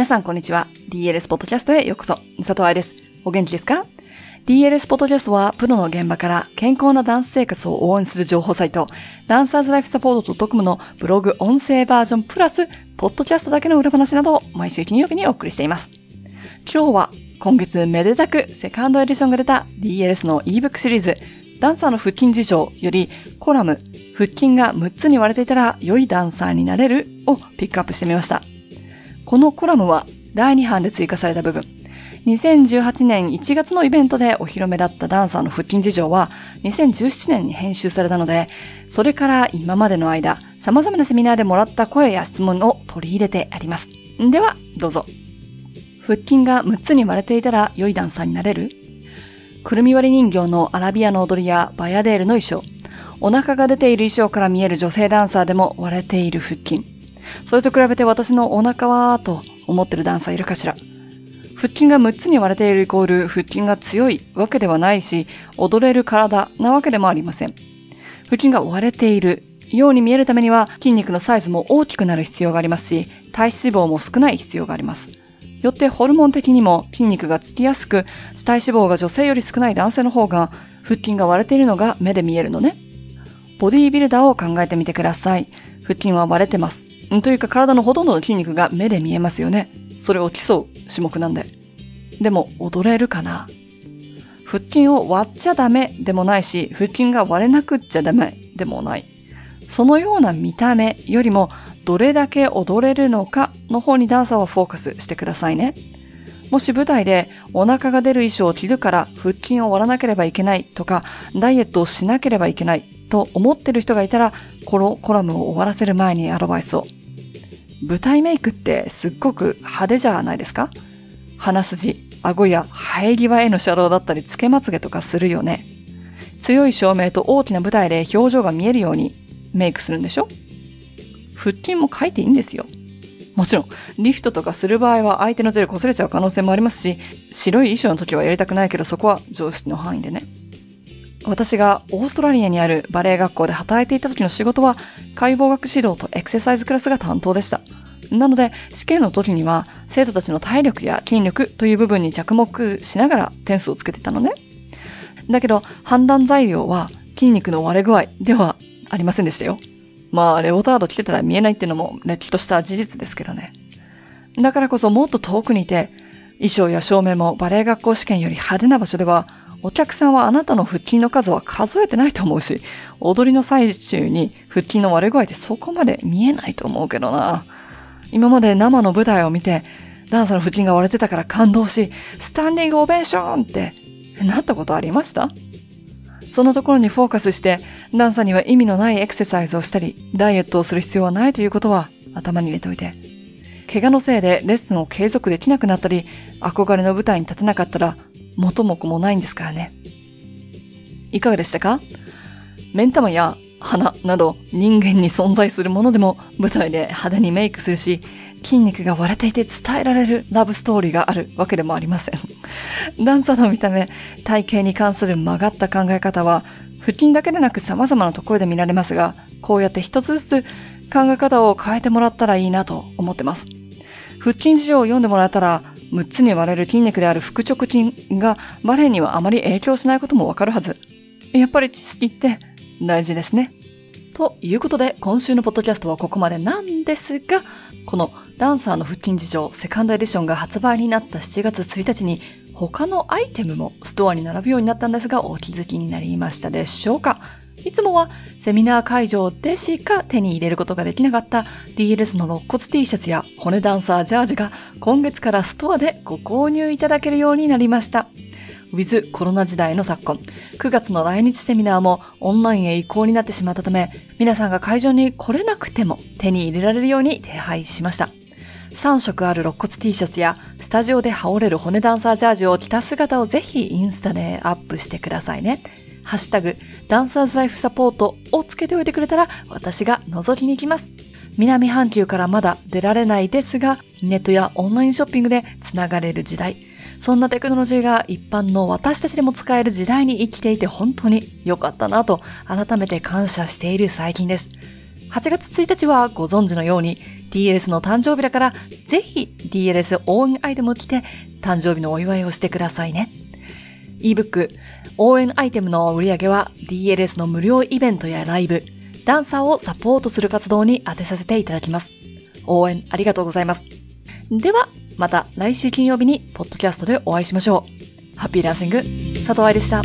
皆さんこんにちは。DLS ポッドキャストへようこそ。佐藤愛です。お元気ですか？DLS ポッドキャストはプロの現場から健康なダンス生活を応援する情報サイト、ダンサーズライフサポート .com のブログ音声バージョンプラス、ポッドキャストだけの裏話などを毎週金曜日にお送りしています。今日は今月めでたくセカンドエディションが出た DLS の ebook シリーズ、ダンサーの腹筋事情よりコラム、腹筋が6つに割れていたら良いダンサーになれるをピックアップしてみました。このコラムは第2版で追加された部分。2018年1月のイベントでお披露目だったダンサーの腹筋事情は2017年に編集されたので、それから今までの間、様々なセミナーでもらった声や質問を取り入れてあります。では、どうぞ。腹筋が6つに割れていたら良いダンサーになれる？くるみ割り人形のアラビアの踊りやバヤデールの衣装、お腹が出ている衣装から見える女性ダンサーでも割れている腹筋。それと比べて私のお腹はと思ってるダンサーいるかしら腹筋が6つに割れているイコール腹筋が強いわけではないし、踊れる体なわけでもありません。腹筋が割れているように見えるためには筋肉のサイズも大きくなる必要がありますし、体脂肪も少ない必要があります。よってホルモン的にも筋肉がつきやすく、体脂肪が女性より少ない男性の方が腹筋が割れているのが目で見えるのね。ボディービルダーを考えてみてください。腹筋は割れてます。というか体のほとんどの筋肉が目で見えますよね。それを競う種目なんで。でも踊れるかな？腹筋を割っちゃダメでもないし、腹筋が割れなくっちゃダメでもない。そのような見た目よりも、どれだけ踊れるのかの方にダンサーはフォーカスしてくださいね。もし舞台でお腹が出る衣装を着るから腹筋を割らなければいけないとか、ダイエットをしなければいけないと思ってる人がいたら、このコラムを終わらせる前にアドバイスを。舞台メイクってすっごく派手じゃないですか？鼻筋、顎や生え際へのシャドウだったりつけまつげとかするよね。強い照明と大きな舞台で表情が見えるようにメイクするんでしょ？腹筋も書いていいんですよ。もちろん、リフトとかする場合は相手の手で擦れちゃう可能性もありますし、白い衣装の時はやりたくないけどそこは常識の範囲でね。私がオーストラリアにあるバレエ学校で働いていた時の仕事は解剖学指導とエクササイズクラスが担当でした。なので、試験の時には生徒たちの体力や筋力という部分に着目しながら点数をつけてたのね。だけど、判断材料は筋肉の割れ具合ではありませんでしたよ。まあ、レオタード着てたら見えないっていうのも、れっきとした事実ですけどね。だからこそもっと遠くにいて、衣装や照明もバレエ学校試験より派手な場所では、お客さんはあなたの腹筋の数は数えてないと思うし、踊りの最中に腹筋の割れ具合ってそこまで見えないと思うけどな。今まで生の舞台を見て、ダンサーの腹筋が割れてたから感動し、スタンディングオベーションってなったことありました？そのところにフォーカスして、ダンサーには意味のないエクササイズをしたり、ダイエットをする必要はないということは頭に入れておいて。怪我のせいでレッスンを継続できなくなったり、憧れの舞台に立てなかったら、元も子もないんですからね。いかがでしたか？目ん玉や鼻など人間に存在するものでも舞台で派手にメイクするし、筋肉が割れていて伝えられるラブストーリーがあるわけでもありません。ダンサーの見た目、体型に関する曲がった考え方は、腹筋だけでなく様々なところで見られますが、こうやって一つずつ考え方を変えてもらったらいいなと思ってます。腹筋事情を読んでもらえたら、6つに割れる筋肉である腹直筋がバレエにはあまり影響しないこともわかるはず。やっぱり知識って大事ですね。ということで、今週のポッドキャストはここまでなんですが、このダンサーの腹筋事情セカンドエディションが発売になった7月1日に他のアイテムもストアに並ぶようになったんですがお気づきになりましたでしょうか？いつもはセミナー会場でしか手に入れることができなかった DLS の肋骨 T シャツや骨ダンサージャージが今月からストアでご購入いただけるようになりました。ウィズコロナ時代の昨今、9月の来日セミナーもオンラインへ移行になってしまったため、皆さんが会場に来れなくても手に入れられるように手配しました。3色ある肋骨 T シャツやスタジオで羽織れる骨ダンサージャージを着た姿をぜひインスタでアップしてくださいね。ハッシュタグ、ダンサーズライフサポートをつけておいてくれたら私が覗きに行きます。南半球からまだ出られないですが、ネットやオンラインショッピングで繋がれる時代、そんなテクノロジーが一般の私たちでも使える時代に生きていて本当に良かったなと改めて感謝している最近です。8月1日はご存知のように DLS の誕生日だからぜひ DLS 応援アイテムを着て誕生日のお祝いをしてくださいね。ebook 応援アイテムの売り上げは DLS の無料イベントやライブ、ダンサーをサポートする活動に当てさせていただきます。応援ありがとうございます。では、また来週金曜日にポッドキャストでお会いしましょう。ハッピーランシング、佐藤愛でした。